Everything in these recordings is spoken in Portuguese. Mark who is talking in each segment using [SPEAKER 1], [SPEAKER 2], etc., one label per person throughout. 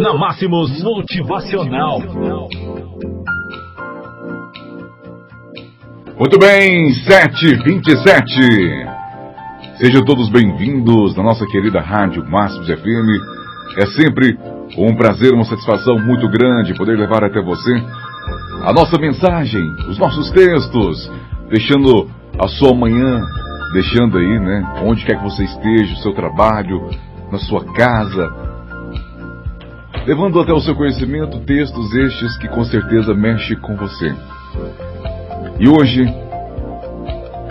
[SPEAKER 1] Na Máximos Motivacional.
[SPEAKER 2] Muito bem, 727. Sejam todos bem-vindos na nossa querida Rádio Máximos FM. É sempre um prazer, uma satisfação muito grande poder levar até você a nossa mensagem, os nossos textos, deixando a sua manhã, deixando aí, né, onde quer que você esteja, o seu trabalho, na sua casa, levando até o seu conhecimento textos estes que com certeza mexem com você. E hoje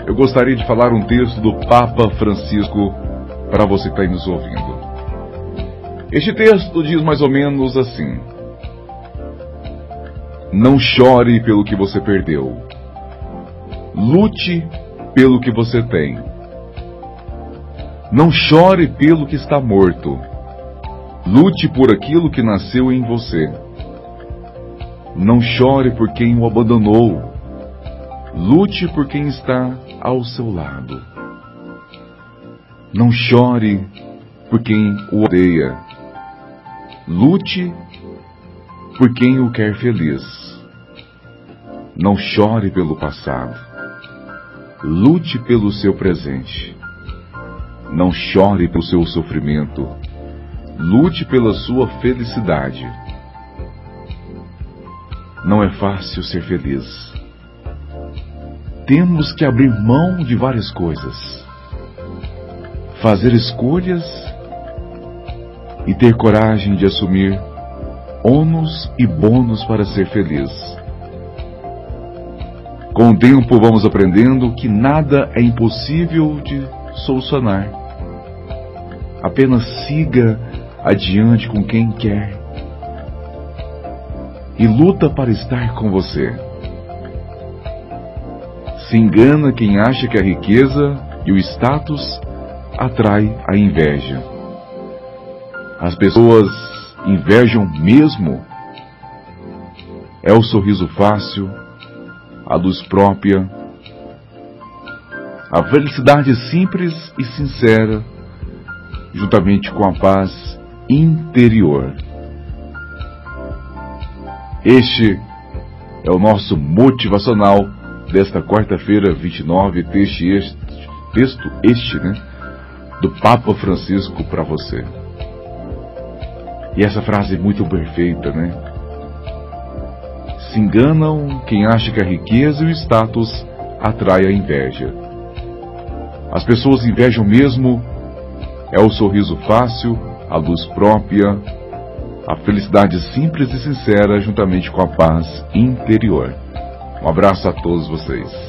[SPEAKER 2] eu gostaria de falar um texto do Papa Francisco para você que está aí nos ouvindo. Este texto diz mais ou menos assim: Não chore pelo que você perdeu. Lute pelo que você tem. Não chore pelo que está morto Lute por aquilo que nasceu em você. Não chore por quem o abandonou. Lute por quem está ao seu lado. Não chore por quem o odeia. Lute por quem o quer feliz. Não chore pelo passado. Lute pelo seu presente. Não chore pelo seu sofrimento Lute pela sua felicidade. Não é fácil ser feliz. Temos que abrir mão de várias coisas, fazer escolhas e ter coragem de assumir ônus e bônus para ser feliz. Com o tempo vamos aprendendo que nada é impossível de solucionar. Apenas siga adiante com quem quer e luta para estar com você. Se engana quem acha que a riqueza e o status atrai a inveja. As pessoas invejam mesmo. É o sorriso fácil, a luz própria, a felicidade simples e sincera, juntamente com a paz interior. Este é o nosso motivacional desta quarta-feira, 29, texto este, texto este, né, do Papa Francisco para você. E essa frase é muito perfeita, né? Se enganam quem acha que a riqueza e o status atrai a inveja. As pessoas invejam mesmo é o sorriso fácil, a luz própria, a felicidade simples e sincera, juntamente com a paz interior. Um abraço a todos vocês.